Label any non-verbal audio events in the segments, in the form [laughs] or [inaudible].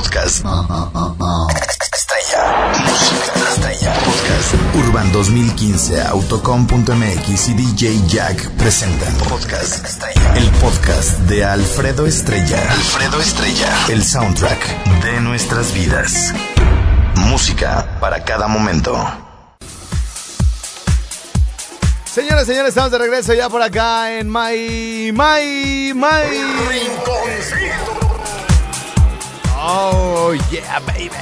Podcast. Estrella. Música estrella. Podcast. Urban 2015, Autocom.mx y DJ Jack presentan Podcast Estrella. El podcast de Alfredo Estrella. Alfredo Estrella. El soundtrack de nuestras vidas. Música para cada momento. Señoras, señores, estamos de regreso ya por acá en My, My, My. Oh, yeah, baby.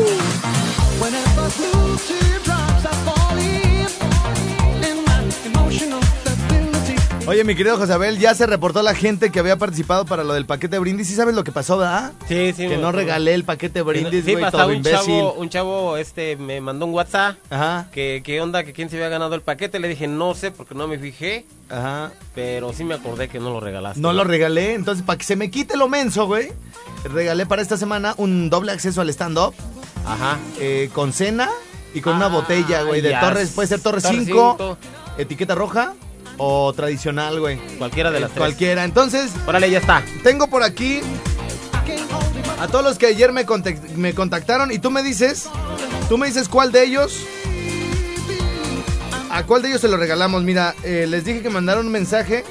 Whenever Oye, mi querido Josabel, ya se reportó la gente que había participado para lo del paquete brindis. ¿Sí sabes lo que pasó, verdad? Sí, sí. Que no regalé el paquete brindis, Sí, güey, hasta todo un imbécil. chavo, un chavo este, me mandó un WhatsApp. Ajá, Que qué onda, que quién se había ganado el paquete. Le dije, no sé, porque no me fijé. ajá. Pero sí me acordé que no lo regalaste. No lo regalé, entonces para que se me quite lo menso, güey. Regalé para esta semana un doble acceso al stand-up Ajá. eh, con cena y con una Ah, botella, güey, de. Torres. Puede ser Torres Torres 5, cinco. etiqueta roja o tradicional, güey. Cualquiera de las Eh, tres. Cualquiera. Entonces, Órale, ya está. tengo por aquí a todos los que ayer me, contact- me contactaron y tú me dices, tú me dices cuál de ellos, a cuál de ellos se lo regalamos. Mira, eh, les dije que mandaron un mensaje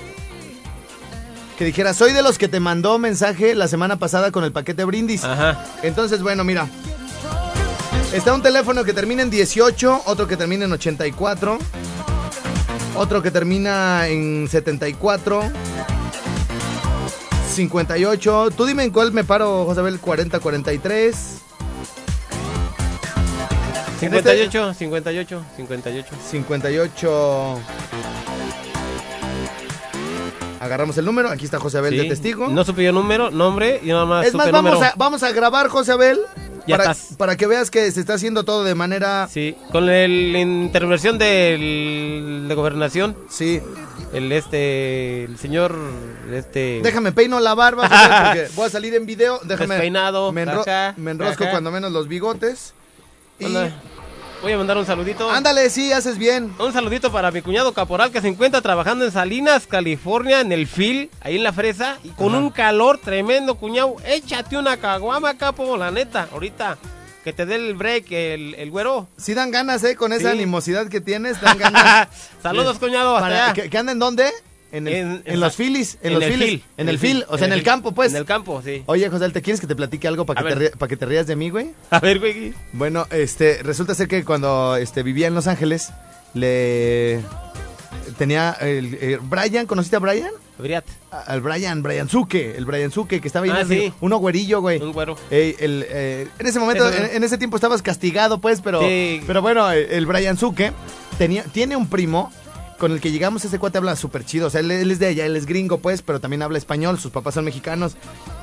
que dijera, soy de los que te mandó mensaje la semana pasada con el paquete brindis. Ajá. Entonces, bueno, mira. Está un teléfono que termina en 18, otro que termina en 84, otro que termina en 74, 58. Tú dime en cuál me paro, Josabel, 40, 43. 58, 58, 58. 58. Agarramos el número, aquí está Josabel de Sí. testigo. No supe yo número, nombre y nada más. es más, vamos número. a, vamos a grabar, Josabel, Ya para, estás. para que veas que se está haciendo todo de manera... Sí, con la intervención del, de gobernación, Sí. el este, el señor, este... Déjame peino la barba [laughs] porque voy a salir en video. Déjame. Despeinado, Me, enro- acá, me enrosco acá. cuando menos los bigotes. Y. Anda, Voy a mandar un saludito. Ándale, sí, haces bien. Un saludito para mi cuñado caporal que se encuentra trabajando en Salinas, California, en el FIL, ahí en la fresa, y con un calor tremendo, cuñado. Échate una caguama, capo, la neta, ahorita. Que te dé el break, el, el güero. Sí dan ganas, ¿eh? Con esa Sí. animosidad que tienes, dan [laughs] ganas. Saludos, cuñado, hasta Para, allá. ¿que, que anden dónde? En, el- En- los filis. En, en los el filis. fil, En el fil, o sea, en el campo, pues. En el campo, sí. Oye, José, ¿te quieres que te platique algo para que, te para que te rías de mí, güey? [laughs] A ver, güey. Bueno, este, resulta ser que cuando este, vivía en Los Ángeles, le. Tenía. El, eh, Brian, ¿conociste a Brian? Briat, Al Brian, Brian Zuke, el Brian Zuke, que estaba ahí Ah, sí. uno güerillo, güey. un güero. El, eh, en ese momento, en, en ese tiempo estabas castigado, pues, pero, Sí. pero bueno, el, Brian Zuke tenía, tiene un primo con el que llegamos, ese cuate habla súper chido, o sea, él, él es de allá, él es gringo, pues, pero también habla español, sus papás son mexicanos,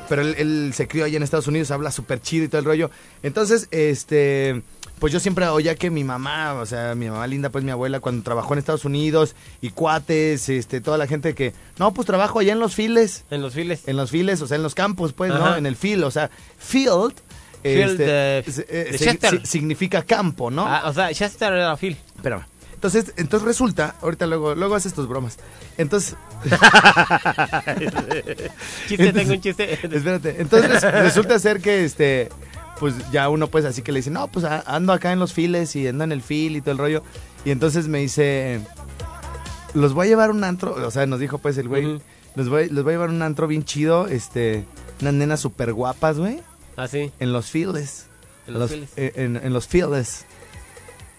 pero él, él se crió allá en Estados Unidos, habla súper chido y todo el rollo. Entonces, este, pues yo siempre oía que mi mamá, o sea, mi mamá linda, pues mi abuela, cuando trabajó en Estados Unidos, y cuates, este, toda la gente que, no, pues trabajo allá en los files En los files. en los files, o sea, en los campos, pues, ¿no? En el field, o sea, field, Field de- se- eh, de Chester. significa campo, ¿no? Ah, o sea, Chester era Phil. Espérame. Entonces, entonces resulta, ahorita luego, luego haces tus bromas. Entonces, [laughs] Chiste, tengo un chiste. espérate, entonces res- resulta ser que este, pues ya uno pues así que le dice, no, pues ando acá en los files y ando en el fil y todo el rollo. Y entonces me dice, los voy a llevar un antro, o sea, nos dijo pues el güey, Ujú. los, voy, los voy a llevar un antro bien chido, este, unas nenas súper guapas, güey. Ah, sí. en los fields. En los fields. eh, en, en los fields.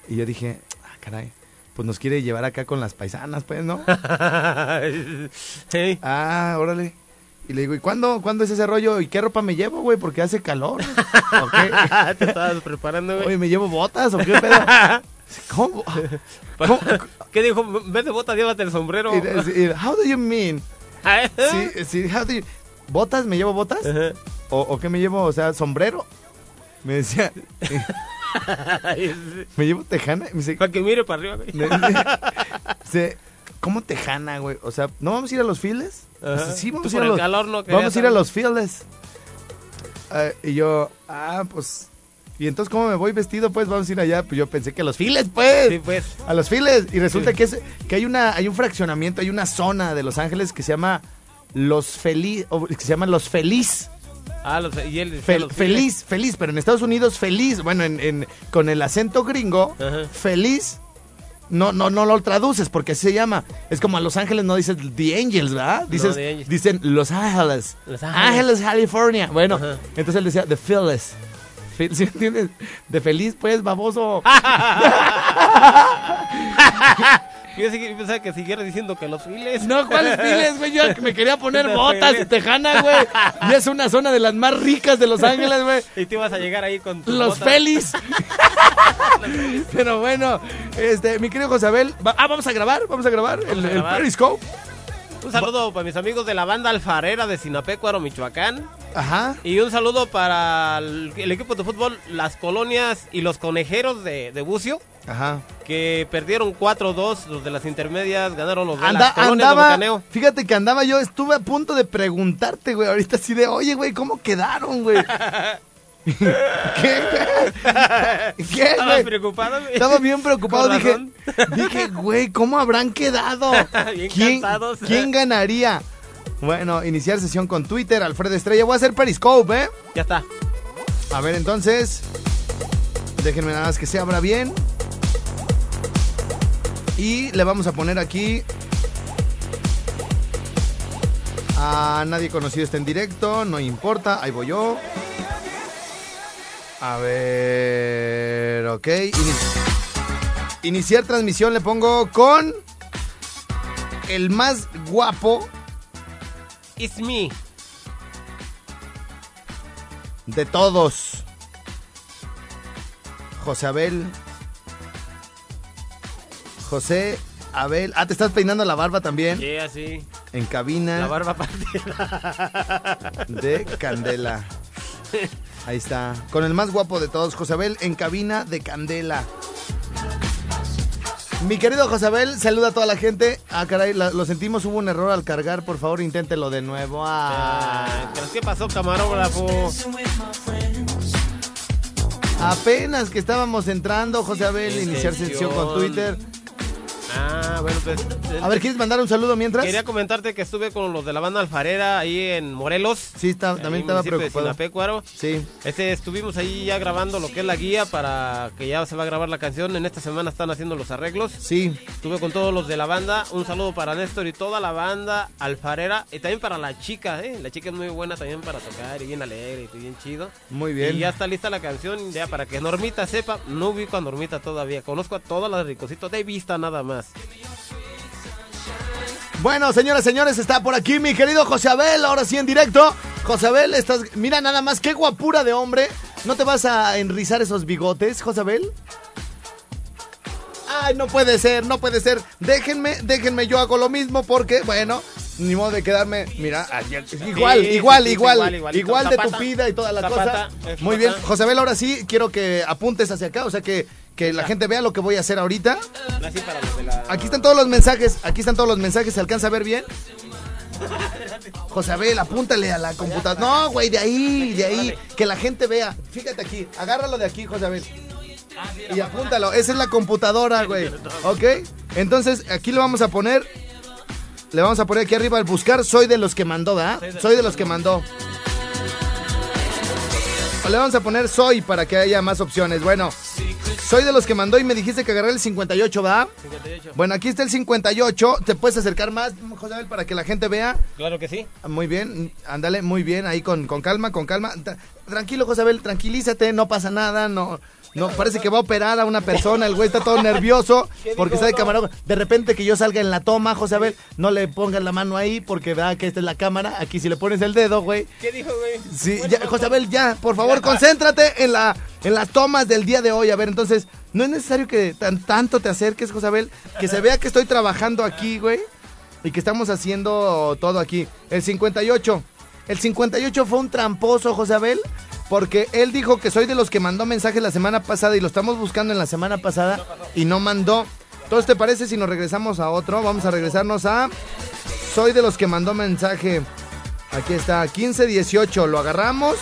Y yo dije, ah, caray, pues nos quiere llevar acá con las paisanas, pues, ¿no? [laughs] Sí. ah, órale. Y le digo, ¿y cuándo, cuándo es ese rollo? ¿Y qué ropa me llevo, güey? Porque hace calor. ¿O qué? [laughs] Te estabas preparando, güey. Oye, ¿me llevo botas o qué pedo? ¿Cómo? ¿Cómo? [laughs] ¿Qué dijo? En vez de bota, llévate el sombrero. Y- y- How do you mean? Sí, sí, how do you- ¿Botas? ¿Me llevo botas? ¿O, o qué me llevo? O sea, sombrero. Me decía, ¿me llevo tejana? Me dice, Para que mire para arriba, güey. Me- Dice, ¿cómo tejana, güey? O sea, ¿no vamos a ir a los. Dice, sí, vamos a ir a los, calor no vamos a ir a los fields. Ah, y yo, ah, pues... ¿Y entonces cómo me voy vestido? Pues vamos a ir allá. Pues yo pensé que a los files, pues. Sí, pues. A los files. Y resulta que, es, que hay, una, hay un fraccionamiento, hay una zona de Los Ángeles que se llama los feliz, que se llaman los feliz. Ah, los, y él decía Fel- los feliz, feliz, pero en Estados Unidos feliz, bueno, en, en- con el acento gringo, Ajá. feliz, no, no, no lo traduces porque así se llama. Es como a Los Ángeles no dices The Angels, ¿verdad? Dices, Angels. Dicen Los Ángeles. Los Ángeles. California. Bueno, Ajá. entonces él decía The Phyllis. ¿Sí entiendes? De feliz, pues, baboso. [laughs] Yo pensaba que siguiera diciendo que los files. No, ¿cuáles [laughs] files, güey? Yo me quería poner botas y tejana, güey. Y es una zona de las más ricas de Los Ángeles, güey. Y tú ibas a llegar ahí con tus Los botas. Félix. [laughs] Pero bueno, este, mi querido Josabel. va- ah, vamos a grabar, vamos a grabar el, a el grabar. Periscope. Un saludo para mis amigos de la banda Alfarera de Sinapecuaro, Michoacán. Ajá. Y un saludo para el, el equipo de fútbol Las Colonias y los Conejeros de, de Bucio, Ajá. que perdieron 4-2. Los de las intermedias ganaron los de Anda- las Colonias de andaba, fíjate que andaba yo, estuve a punto de preguntarte, güey, ahorita así de, oye, güey, ¿cómo quedaron, güey? [laughs] ¿Qué? ¿Qué, ¿Estabas güey? preocupado? güey? Estaba bien preocupado, dije, dije, güey, ¿cómo habrán quedado? [laughs] Bien ¿Quién, cansados. ¿Quién ganaría? Bueno, iniciar sesión con Twitter, Alfredo Estrella. Voy a hacer Periscope, ¿eh? Ya está. A ver, entonces, déjenme nada más que se abra bien. Y le vamos a poner aquí... A nadie conocido está en directo, no importa, ahí voy yo. A ver, ok. Ini- Iniciar transmisión le pongo con el más guapo It's me. de todos. José Abel. José Abel. Ah, te estás peinando la barba también. Sí, así. En cabina La barba partida. [laughs] de Candela. Ahí está. Con el más guapo de todos, José Abel, en cabina de Candela. Mi querido José Abel, saluda a toda la gente. Ah, caray, la- lo sentimos, hubo un error al cargar. Por favor, inténtelo de nuevo. Ah. Ay, ¿pero ¿Qué pasó, camarógrafo? Apenas que estábamos entrando, José Abel, En iniciar sesión con. Twitter. Ah, bueno, pues. A ver, ¿quieres mandar un saludo mientras? Quería comentarte que estuve con los de la banda Alfarera ahí en Morelos. Sí, está- también estaba de preocupado. Sinapecuaro. Sí. Este, estuvimos ahí ya grabando lo que es la guía para que ya se va a grabar la canción. En esta semana están haciendo los arreglos. Sí, Estuve con todos los de la banda. Un saludo para Néstor y toda la banda Alfarera. Y también para la chica, ¿eh? La chica es muy buena también para tocar y bien alegre y bien chido. muy bien. Y ya está lista la canción, ya para que Normita sepa. No ubico a Normita todavía. Conozco a todas las ricositos de vista nada más. Bueno, señoras, señores, está por aquí mi querido José Abel, ahora sí en directo. José Abel, estás, mira nada más, qué guapura de hombre. ¿No te vas a enrizar esos bigotes, José Abel? Ay, no puede ser, no puede ser. Déjenme, déjenme, yo hago lo mismo porque, bueno, ni modo de quedarme, mira, igual, Sí, igual, sí, sí, igual, igual, igualito. igual de Zapata. tupida y toda la Zapata, cosa. Muy bien. José Abel, ahora sí quiero que apuntes hacia acá, o sea que, que la gente vea lo que voy a hacer ahorita. Aquí están todos los mensajes, aquí están todos los mensajes, ¿se alcanza a ver bien? José Abel, apúntale a la computadora. No, güey, de ahí, de ahí, que la gente vea. Fíjate aquí, agárralo de aquí, José Abel. Y apúntalo, esa es la computadora, güey. ¿Ok? Entonces, aquí le vamos a poner, le vamos a poner aquí arriba el buscar, soy de los que mandó, ¿verdad? Soy de los que mandó. Le vamos a poner soy para que haya más opciones. Bueno, soy de los que mandó y me dijiste que agarré el 58, ¿verdad? 58. Bueno, aquí está el 58. ¿Te puedes acercar más, José Abel, para que la gente vea? Claro que sí. Muy bien, ándale, muy bien, ahí con, con calma, con calma. Tra- Tranquilo, José Abel, tranquilízate, no pasa nada, no... No, parece que va a operar a una persona, el güey está todo nervioso [laughs] porque está de camarógrafo. De repente que yo salga en la toma, José Abel, no le pongas la mano ahí porque vea que esta es la cámara. Aquí si le pones el dedo, güey. ¿Qué dijo, güey? Sí, ya, José Abel, ya, por favor, concéntrate en la en las tomas del día de hoy. A ver, entonces, no es necesario que tan, tanto te acerques, José Abel, que se vea que estoy trabajando aquí, güey, y que estamos haciendo todo aquí. El 58. El 58 fue un tramposo, José Abel, porque él dijo que soy de los que mandó mensajes la semana pasada y lo estamos buscando en la semana pasada y no mandó. Entonces, ¿te parece si nos regresamos a otro? Vamos a regresarnos a soy de los que mandó mensaje. Aquí está, 1518. Lo agarramos,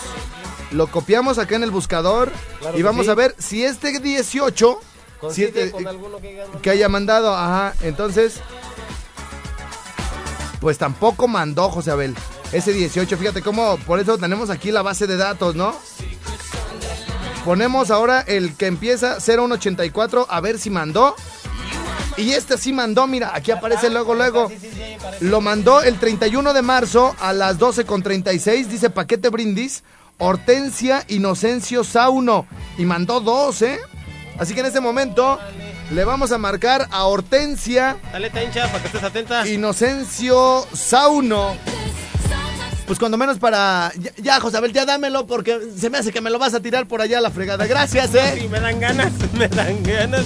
lo copiamos acá en el buscador Claro y vamos sí. a ver si este 18 si este- con alguno que que haya mandado, ajá, entonces pues tampoco mandó José Abel. Ese 18, fíjate cómo, por eso tenemos aquí la base de datos, ¿no? Ponemos ahora el que empieza 0184, a ver si mandó. Y este sí mandó, mira, aquí aparece luego, luego. Lo mandó el 31 de marzo a las 12.36, dice paquete brindis, Hortensia Inocencio Sauno. Y mandó dos, ¿eh? Así que en este momento le vamos a marcar a Hortensia Dale, tencha, para que estés atenta. Inocencio Sauno. Pues cuando menos para... Ya, ya, Josabel, ya dámelo porque se me hace que me lo vas a tirar por allá a la fregada. Gracias, ¿eh? Sí, me dan ganas, [laughs] me dan ganas.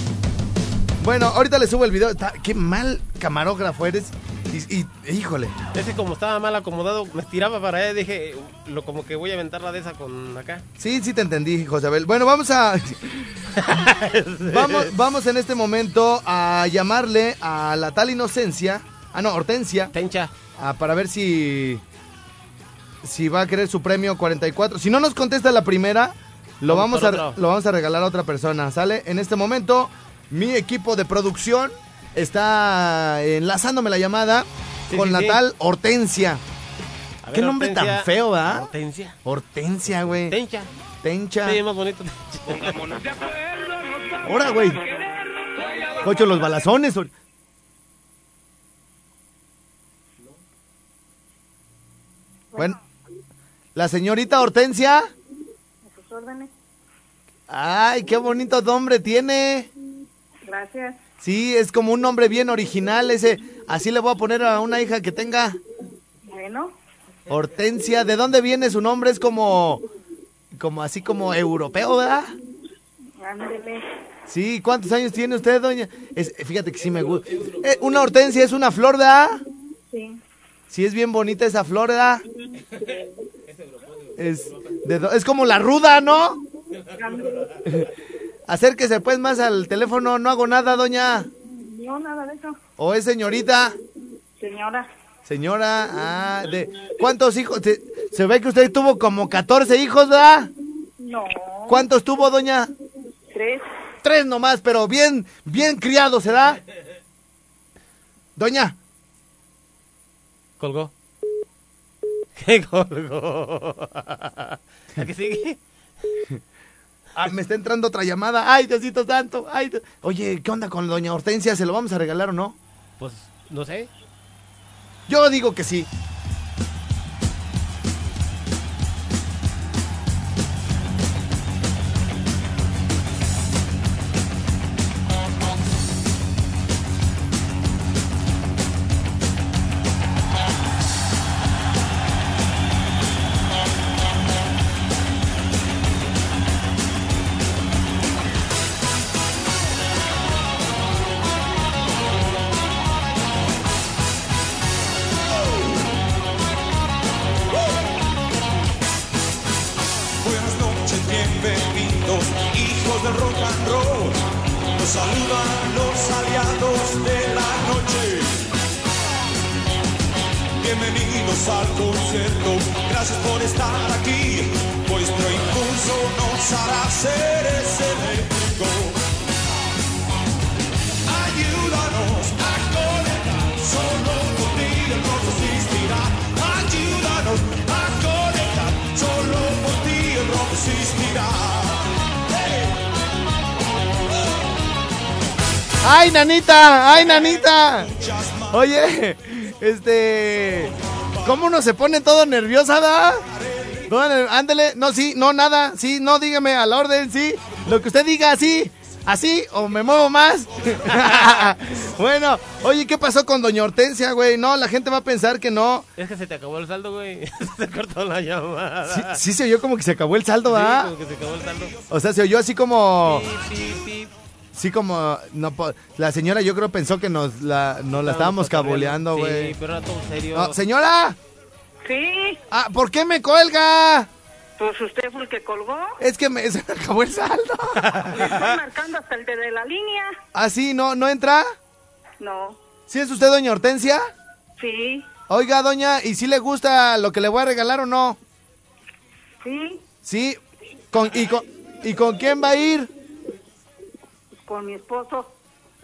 Bueno, ahorita le subo el video. Qué mal camarógrafo eres. Y, y- híjole. Ese como estaba mal acomodado, me tiraba para allá, dije, lo como que voy a aventar la de esa con acá. Sí, sí te entendí, Josabel. Bueno, vamos a... [laughs] [laughs] vamos, vamos en este momento a llamarle a la tal Inocencia. Ah, no, Hortensia. Tencha. ah, para ver si... Si va a querer su premio 44. Si no nos contesta la primera, lo Vamos a, lo vamos a regalar a otra persona. ¿Sale? En este momento, mi equipo de producción está enlazándome la llamada Sí, con sí, la sí. tal Hortensia. A ¿Qué nombre tan feo, ¿verdad? Hortensia. Hortensia, güey. Tencha. Tencha. Sí, más bonito. [laughs] Ahora, güey. Cocho, los balazones. Bueno, la señorita Hortensia. sus órdenes. Ay, qué bonito nombre tiene. Gracias. Sí, es como un nombre bien original ese. Así le voy a poner a una hija que tenga Bueno, Hortensia. ¿De dónde viene su nombre? Es como, como así como europeo, ¿verdad? ándele. Sí, ¿cuántos años tiene usted, doña? Es, fíjate que sí me gusta. Eh, una hortensia es una flor, ¿verdad? Sí. Sí, es bien bonita esa flor, ¿verdad? Es, de do- es como la ruda, ¿no? [laughs] Acérquese pues más al teléfono, no hago nada, doña. No, nada de eso. O es señorita. Señora, Señora, ah, de... ¿Cuántos hijos? Se, se ve que usted tuvo como 14 hijos, ¿verdad? no. ¿Cuántos tuvo, doña? Tres. Tres nomás, pero bien, bien criados, ¿verdad? Doña, Colgó. [laughs] ¿Qué colgó? ¿A qué sigue? Ah, me está entrando otra llamada. Ay, Diosito santo. Ay, Dios- Oye, ¿qué onda con doña Hortensia? ¿Se lo vamos a regalar o no? Pues, no sé. Yo digo que sí. ¡Ay, nanita! Oye, este... ¿Cómo uno se pone todo nerviosa, da? Ándele, no, sí, no, nada, sí, no, dígame a la orden, sí. Lo que usted diga, sí, así, o me muevo más. [laughs] bueno, oye, ¿qué pasó con doña Hortensia, güey? No, la gente va a pensar que no. Es que se te acabó el saldo, güey. [laughs] se cortó la llamada. Sí, sí se oyó como que se acabó el saldo, Sí, ¿ah? como que se acabó el saldo. O sea, se oyó así como... Sí, como... No, po- la señora yo creo pensó que nos la, nos la estábamos cabuleando, güey. Sí, pero era todo serio. No, señora, Sí, ah, ¿por qué me cuelga? pues usted fue el que colgó. Es que me, [laughs] se me acabó el saldo. [laughs] Me estoy marcando hasta el de, de la línea. ¿Ah, sí? ¿No, ¿No entra? No. ¿Sí es usted doña Hortensia? Sí, Oiga, doña, ¿y si le gusta lo que le voy a regalar o no? sí, Sí. ¿Con, y, con, ¿Y con quién va a ir? Con mi esposo.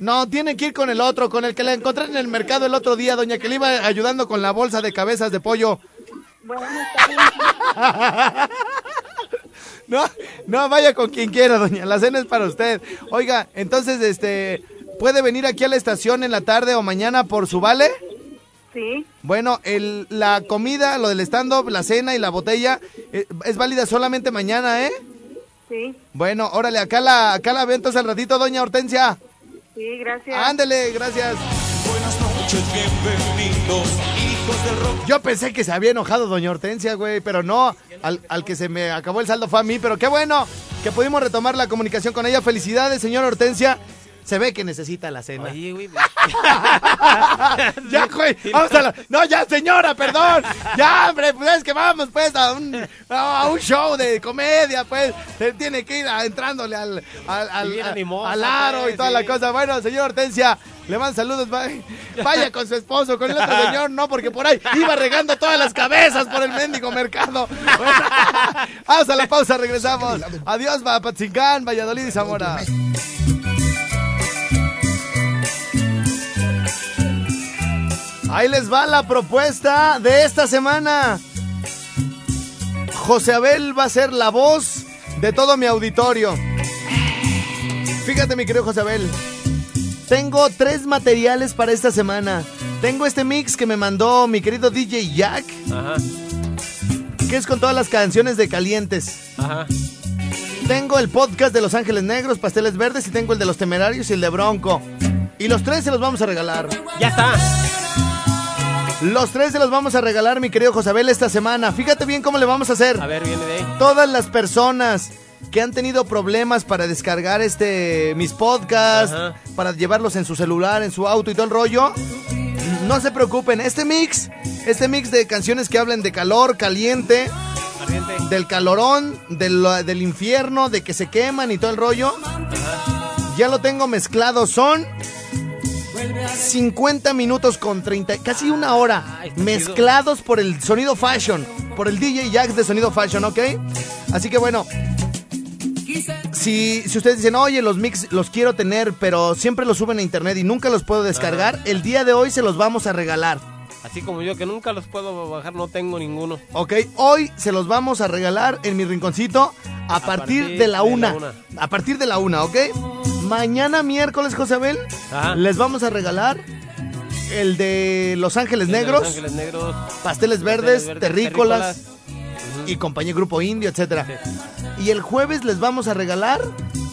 No, tiene que ir con el otro, con el que la encontré en el mercado el otro día, doña que le iba ayudando con la bolsa de cabezas de pollo. Bueno, está bien. [laughs] No, no, vaya con quien quiera, doña. La cena es para usted. Oiga, entonces, este, ¿puede venir aquí a la estación en la tarde o mañana por su vale? Sí, Bueno, el, la comida, lo del stand-up, la cena y la botella eh, es válida solamente mañana, ¿eh? Sí, Bueno, órale, acá la, acá la entonces al ratito, doña Hortensia. sí, gracias. Ándele, gracias. Buenas noches, bienvenidos, hijos del rock. Yo pensé que se había enojado doña Hortensia, güey, pero no. Al, al que se me acabó el saldo fue a mí, pero qué bueno que pudimos retomar la comunicación con ella. Felicidades, señora Hortensia. Se ve que necesita la cena. Oye, güey. [laughs] Ya, güey, vamos a la... No, ya, señora, perdón. Ya, hombre, pues es que vamos, pues, a un, a un show de comedia, pues. Se tiene que ir a- entrándole al, al, al, animosa, aro pues, y toda la sí. cosa. Bueno, señor Hortensia, le mando saludos. va- Vaya con su esposo, con el otro señor, no, porque por ahí iba regando todas las cabezas por el mendigo mercado. Bueno, [laughs] vamos a la pausa, regresamos. Adiós, Patzingán, Valladolid y Zamora. Ahí les va la propuesta de esta semana. José Abel va a ser la voz de todo mi auditorio. Fíjate, mi querido José Abel. Tengo tres materiales para esta semana. Tengo este mix que me mandó mi querido DJ Jack, Ajá, que es con todas las canciones de Calientes. ajá. Tengo el podcast de Los Ángeles Negros, Pasteles Verdes, y tengo el de Los Temerarios y el de Bronco. Y los tres se los vamos a regalar. Ya está. Los tres se los vamos a regalar, mi querido Josabel, esta semana. Fíjate bien cómo le vamos a hacer. A ver, viene de ahí. Todas las personas que han tenido problemas para descargar este mis podcasts, Ajá. para llevarlos en su celular, en su auto y todo el rollo, no se preocupen. Este mix, este mix de canciones que hablan de calor, caliente, del calorón, del, del infierno, de que se queman y todo el rollo, ya lo tengo mezclado. Son 50 minutos con 30, casi una hora, está mezclados por el sonido fashion, por el DJ Jax de sonido fashion, ¿ok? Así que bueno, si, si ustedes dicen, oye, los mix los quiero tener, pero siempre los suben a internet y nunca los puedo descargar, el día de hoy se los vamos a regalar. Así como yo, que nunca los puedo bajar, no tengo ninguno. Ok, hoy se los vamos a regalar en mi rinconcito a, partir, partir de la de la una. una. A partir de la una, ¿ok? Mañana miércoles, Josabel, Ajá. les vamos a regalar el de Los Ángeles El de Negros, Los Ángeles Negros. Pasteles Verdes, Verdes, Terrícolas, terrícolas. y compañía Grupo Indio, etcétera. Y el jueves les vamos a regalar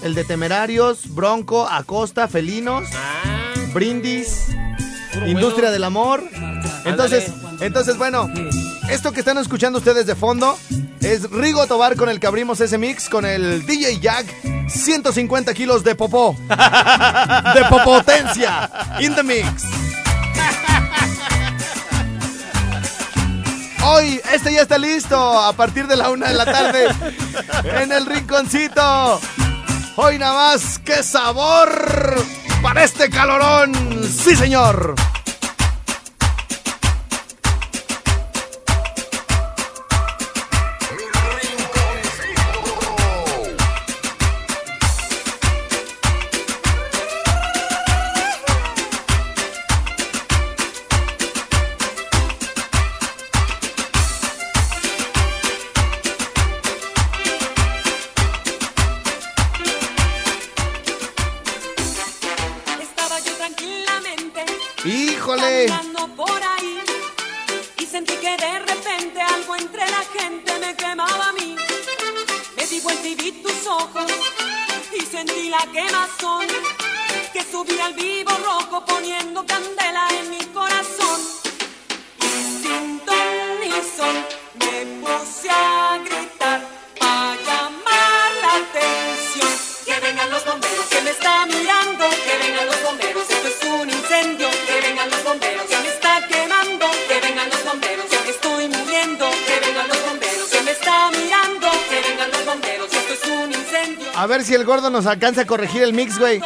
el de Temerarios, Bronco, Acosta, Felinos, Ah, Brindis, Industria bueno. del Amor. Entonces, entonces bueno, esto que están escuchando ustedes de fondo es Rigo Tobar con el que abrimos ese mix con el DJ Jack, 150 kilos de popó, [laughs] de popotencia, in the mix. Hoy, este ya está listo a partir de la una de la tarde en el rinconcito. Hoy nada más, qué sabor para este calorón. Sí, señor. A ver si el gordo nos alcanza a corregir el mix, güey.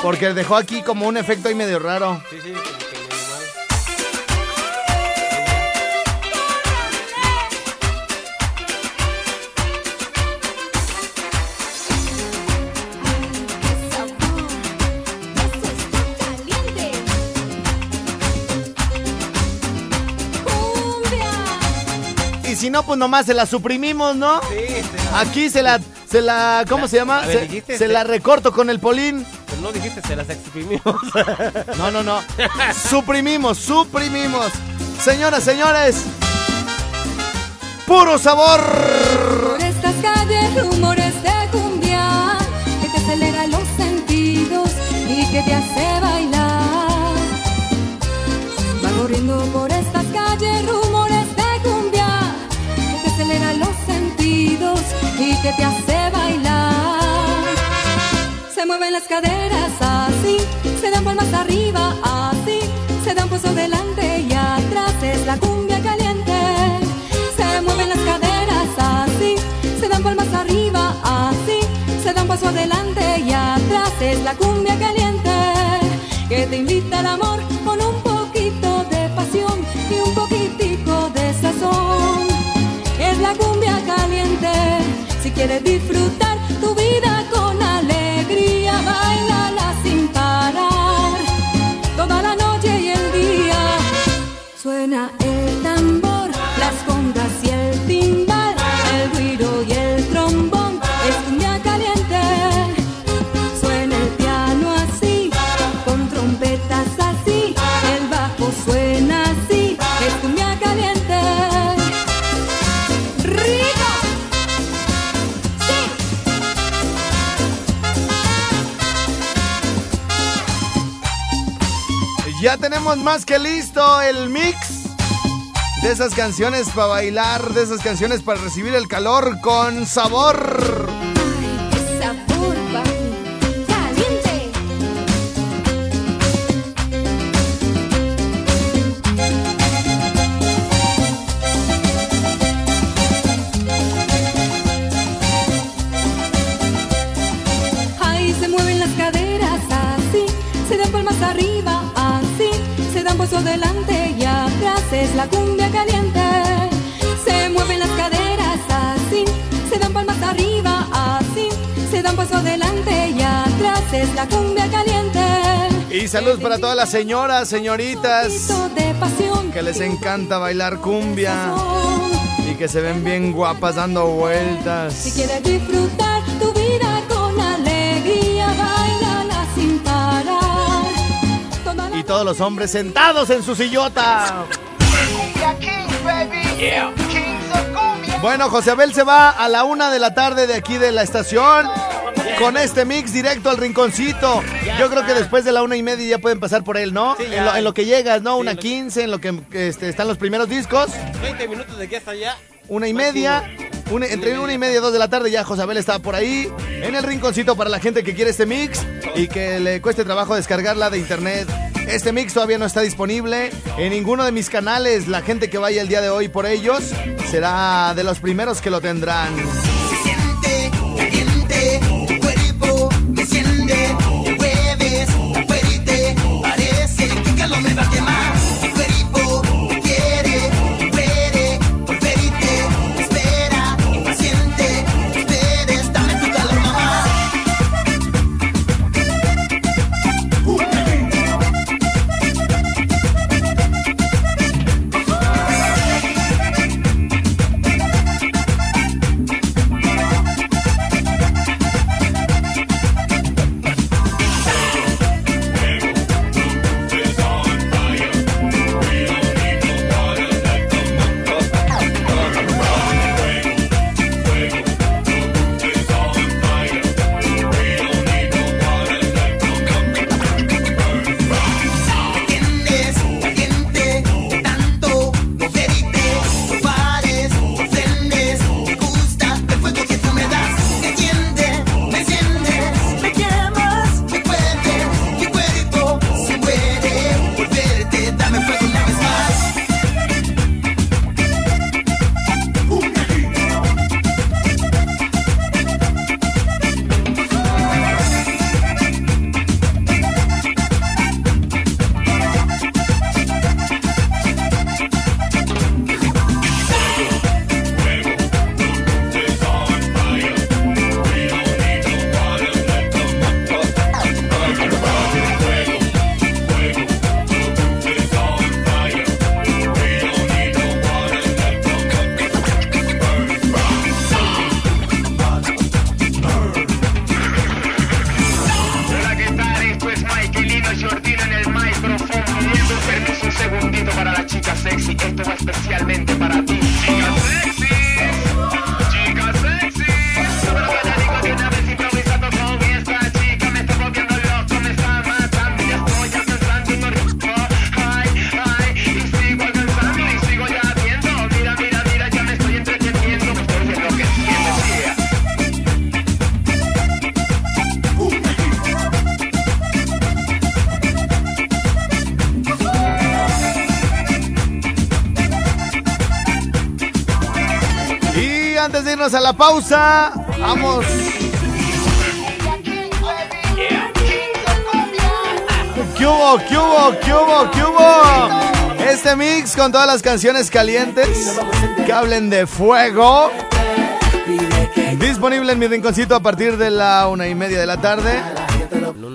Porque dejó aquí como un efecto ahí medio raro. Sí, sí, si no, pues nomás se la suprimimos, ¿no? Sí, se. Aquí se la se la, ¿cómo se llama? Ver, Se, dijiste, se se- la recorto con el polín. Pero no dijiste, se las exprimimos. [laughs] No, no, no. suprimimos, suprimimos. Señoras, señores. Puro sabor. Por estas calles rumores de cumbia que te acelera los sentidos y que te hace bailar. Va corriendo por estas calles rumores y que te hace bailar. Se mueven las caderas así, se dan palmas arriba así, se dan paso delante y atrás es la cumbia caliente. Se mueven las caderas así, se dan palmas arriba así, se dan paso adelante y atrás es la cumbia caliente. Que te invita al amor con un poquito de pasión y un poquitico de sazón es la cumbia caliente. Si quieres disfrutar Ya tenemos más que listo el mix de esas canciones para bailar, de esas canciones para recibir el calor con sabor. Adelante y atrás es la cumbia caliente. Se mueven las caderas así, se dan palmas arriba así, se dan paso adelante y atrás es la cumbia caliente. Y saludos para todas las señoras, señoritas que les encanta bailar cumbia y que se ven bien guapas dando Si vueltas. quieres disfrutar Y todos los hombres sentados en su sillota. Bueno, José Abel se va a la una de la tarde de aquí de la estación con este mix directo al rinconcito. Yo creo que después de la una y media ya pueden pasar por él, ¿no? Sí, en, lo, en lo que llegas, ¿no? Una 15, en lo que este, están los primeros discos. 20 minutos de aquí hasta allá. Una y media. Una- entre una y media y dos de la tarde ya José Abel está por ahí. En el rinconcito para la gente que quiere este mix y que le cueste trabajo descargarla de internet. Este mix todavía no está disponible en ninguno de mis canales. La gente que vaya el día de hoy por ellos será de los primeros que lo tendrán. Irnos a la pausa, vamos. ¿Qué hubo? ¿Qué hubo? ¿Qué hubo? ¿Qué hubo? Este mix con todas las canciones calientes que hablen de fuego. Disponible en mi rinconcito a partir de la una y media de la tarde.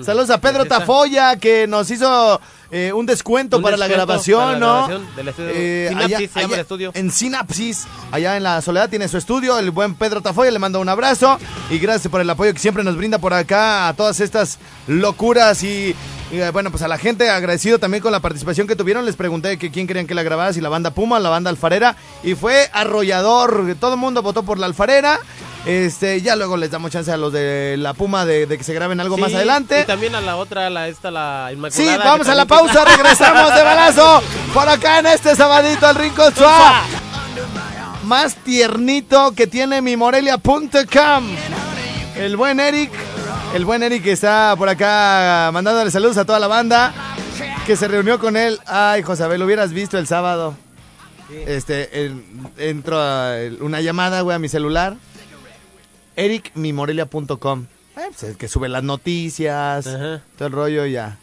Saludos a Pedro Tafoya que nos hizo eh, un descuento Un para la grabación, para la ¿no? grabación del estudio. Eh, Sinapsis allá- se llama el estudio. En Sinapsis, allá en la Soledad tiene su estudio, el buen Pedro Tafoya, le mando un abrazo y gracias por el apoyo que siempre nos brinda por acá a todas estas locuras y, y, eh, bueno, pues a la gente agradecido también con la participación que tuvieron, les pregunté que quién querían que la grabara, si la banda Puma la banda Alfarera y fue arrollador, todo el mundo votó por la Alfarera. Este, ya luego les damos chance a los de la Puma de, de que se graben algo más Sí, adelante. Y también a la otra, la esta, la Sí, Inmaculada. vamos que a la pausa, regresamos de balazo [laughs] por acá en este sabadito al Rincón Suá. Más tiernito que tiene mi Morelia.com. El buen Eric, el buen Eric que está por acá mandándole saludos a toda la banda que se reunió con él. Ay, José lo hubieras visto el sábado. Este, el- entró a el- una llamada, güey, a mi celular. ericmimorelia.com. Eh, pues, que sube las noticias, Ajá. todo el rollo ya.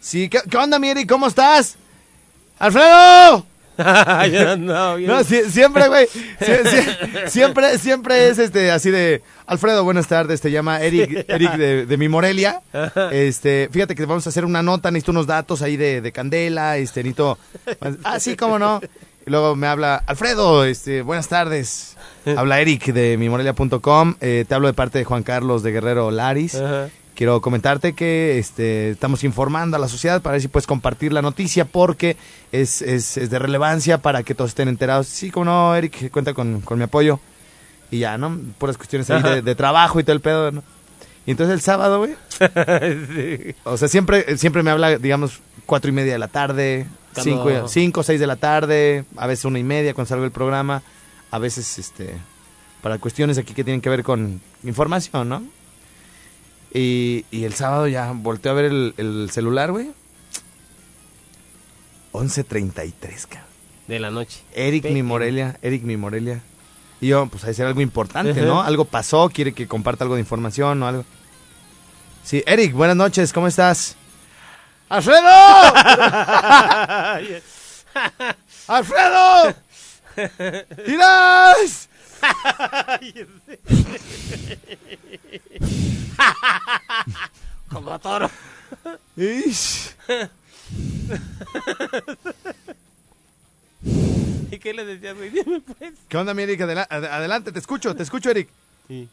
Sí, ¿qué, qué onda, mi Eric? ¿Cómo estás? ¡Alfredo! [laughs] No. [laughs] No, sie- siempre, güey. sie- sie- siempre, siempre es este así de. Alfredo, buenas tardes. Te llama Eric, Eric de, de mi Morelia. Este, fíjate que vamos a hacer una nota. Necesito unos datos ahí de, de Candela. Este, necesito. Ah, sí, cómo no. Y luego me habla Alfredo. Este, buenas tardes. Habla Eric de mi Morelia.com. Eh, te hablo de parte de Juan Carlos de Guerrero Laris. Ajá. Quiero comentarte que este, estamos informando a la sociedad para ver si puedes compartir la noticia porque es, es, es de relevancia para que todos estén enterados. Sí, como no, Eric, cuenta con, con mi apoyo. Y ya, ¿no? Puras cuestiones ahí de, de trabajo y todo el pedo, ¿no? Y entonces el sábado, güey. [laughs] Sí. O sea, siempre, siempre me habla, digamos, cuatro y media de la tarde, Cuando- cinco, cinco, seis de la tarde, a veces una y media cuando salgo el programa, a veces, este, para cuestiones aquí que tienen que ver con información, ¿no? Y, y el sábado ya volteé a ver el, el celular, güey. 11.33, cabrón. De la noche. Eric mi. Morelia, Eric mi Morelia. Y yo, pues hay que ser algo importante. ¿no? Algo pasó, quiere que comparta algo de información o algo. Sí, Eric, buenas noches, ¿cómo estás? ¡Alfredo! [laughs] ¡Alfredo! ¡Irás! Como toro. Ish. ¿Y qué le decías, güey? Dime, pues. ¿Qué onda, mi Eric? Adela- ad- adelante, te escucho, te escucho, Eric. Sí.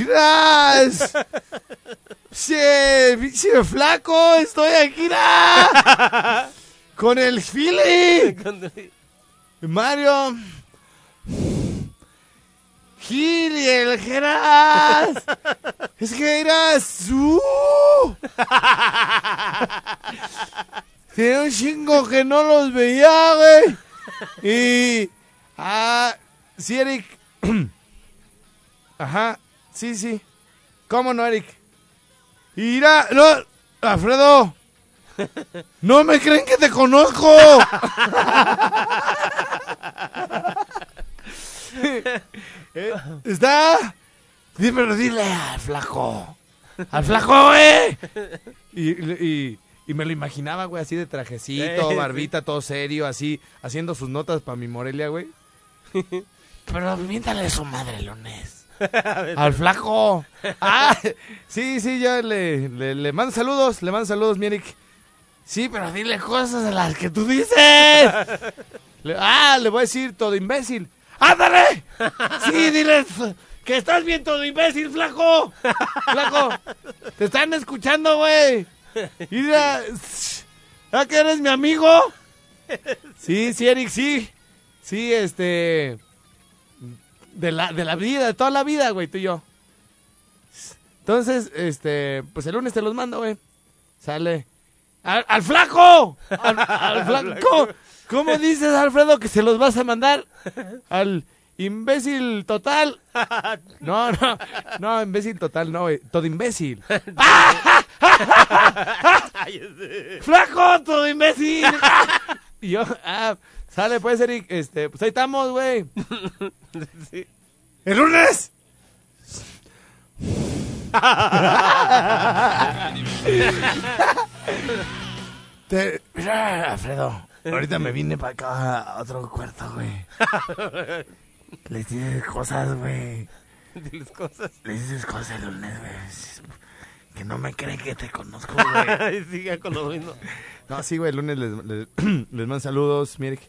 ¡Irás! ¡Sí, pinche flaco! ¡Estoy aquí! ¡ra! [laughs] ¡Con el Philly! Cuando- Mario. Gil y el Geras. [laughs] Es que eras. ¡uh! Tiene un chingo que no los veía, güey. Y. Ah. Sí, Eric. [clears throat] Ajá. Sí, sí. ¿Cómo no, Eric? Mira, no. Alfredo. [laughs] No me creen que te conozco. [laughs] Eh, Está. Pero dile al flaco. Al flaco, güey. Y, y- y me lo imaginaba, güey, así de trajecito, Eh, barbita, todo serio, así, haciendo sus notas para mi Morelia, güey. [laughs] Pero miéntale su madre, lunes. Al flaco. Ah, sí, sí, yo le, le, le mando saludos, le mando saludos, mi Eric. Sí, pero dile cosas de las que tú dices. Le- ah, le voy a decir todo imbécil. ¡Ándale! Sí, dile que estás bien todo imbécil, flaco. Flaco, te están escuchando, güey. Mira, ¿a que eres mi amigo? Sí, sí, Eric, sí. Sí, este... De la, de la vida, de toda la vida, güey, tú y yo. Entonces, este, pues el lunes te los mando, güey. Sale. ¡Al, al flaco! ¡Al, al [laughs] flaco! ¿Cómo dices, Alfredo, que se los vas a mandar al imbécil total? [laughs] No, no, no, imbécil total, no, güey. Todo imbécil. [laughs] ¡Flaco, todo imbécil! Y yo, ah, Sale, pues, Eric. Este, pues ahí estamos, güey. Sí. ¡El lunes! Te- mira, Alfredo, ahorita me vine para acá a otro cuarto, güey. [laughs] Les dices cosas, güey. Diles cosas. Les dices cosas el lunes, güey. Que no me creen que te conozco, [laughs] güey. Siga con lo mismo. [laughs] No, sí, güey, el lunes les, les, [clears throat] les mando saludos, Mirk.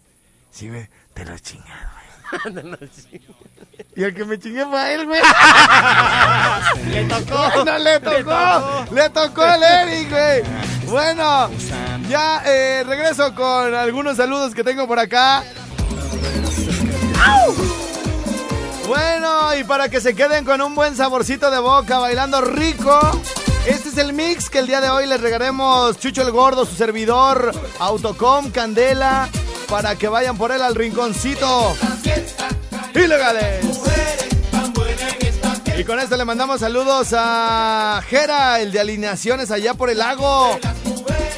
Sí, güey, te lo chingas, güey. Y el que me chingué fue a él, güey. Le tocó. No le tocó, le tocó al Eric, güey. Bueno, ya eh, regreso con algunos saludos que tengo por acá. Bueno, y para que se queden con un buen saborcito de boca, bailando rico. Este es el mix que el día de hoy les regalaremos Chucho el Gordo, su servidor, Autocom, Candela, para que vayan por él al rinconcito. Ilegales. Y con esto le mandamos saludos a Jera, el de alineaciones allá por el lago.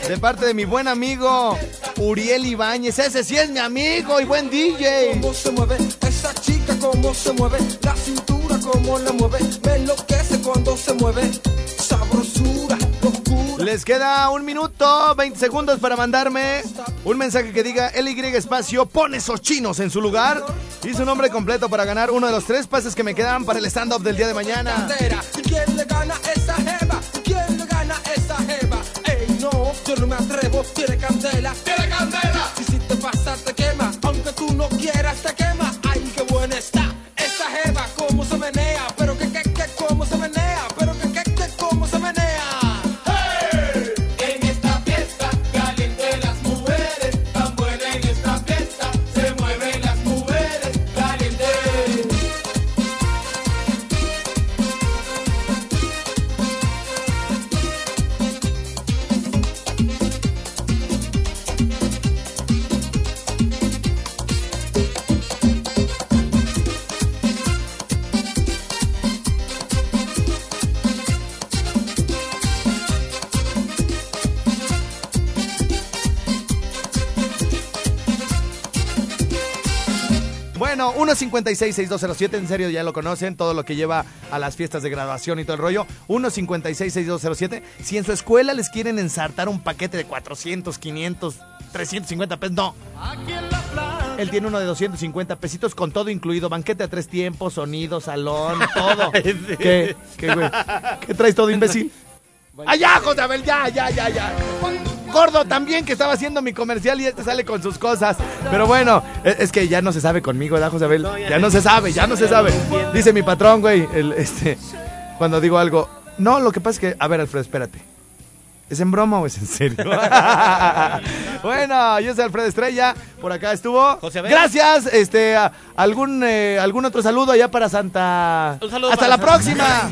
De parte de mi buen amigo Uriel Ibáñez. Ese sí es mi amigo y buen DJ. cómo se mueve esa chica, cómo se mueve la cintura, cómo la mueve, me enloquece cuando se mueve, locura. Les queda un minuto, 20 segundos para mandarme un mensaje que diga LY espacio, pone esos chinos en su lugar y su nombre completo para ganar uno de los tres pases que me quedan para el stand-up del día de mañana. Candela. ¿Y quién le gana esa jeva? ¿Y quién le gana esa jeva? Ey, no, yo no me atrevo, tiene candela, tiene candela. 156-6207, en serio ya lo conocen, todo lo que lleva a las fiestas de graduación y todo el rollo. 156-6207. Si en su escuela les quieren ensartar un paquete de 400, 500, 350 pesos, no. Él tiene uno de 250 pesitos con todo incluido, banquete a tres tiempos, sonido, salón, [laughs] todo. ¿Qué? ¿Qué, güey? ¿Qué traes todo, imbécil? ¡Allá, José Abel! ¡Ya, ya, ya, ya! Gordo también que estaba haciendo mi comercial y este sale con sus cosas. Pero bueno, es, es que ya no se sabe conmigo, ¿verdad, José Abel? Ya no no se sabe, ya no se sabe. Dice mi patrón, güey, el, este, cuando digo algo. No, lo que pasa es que, a ver, Alfredo, espérate. ¿Es en broma o es en serio? [laughs] bueno, yo soy Alfredo Estrella, por acá estuvo. José Abel. Gracias, este, a- algún, eh, algún otro saludo allá para Santa. Un saludo Hasta para la Santa. próxima.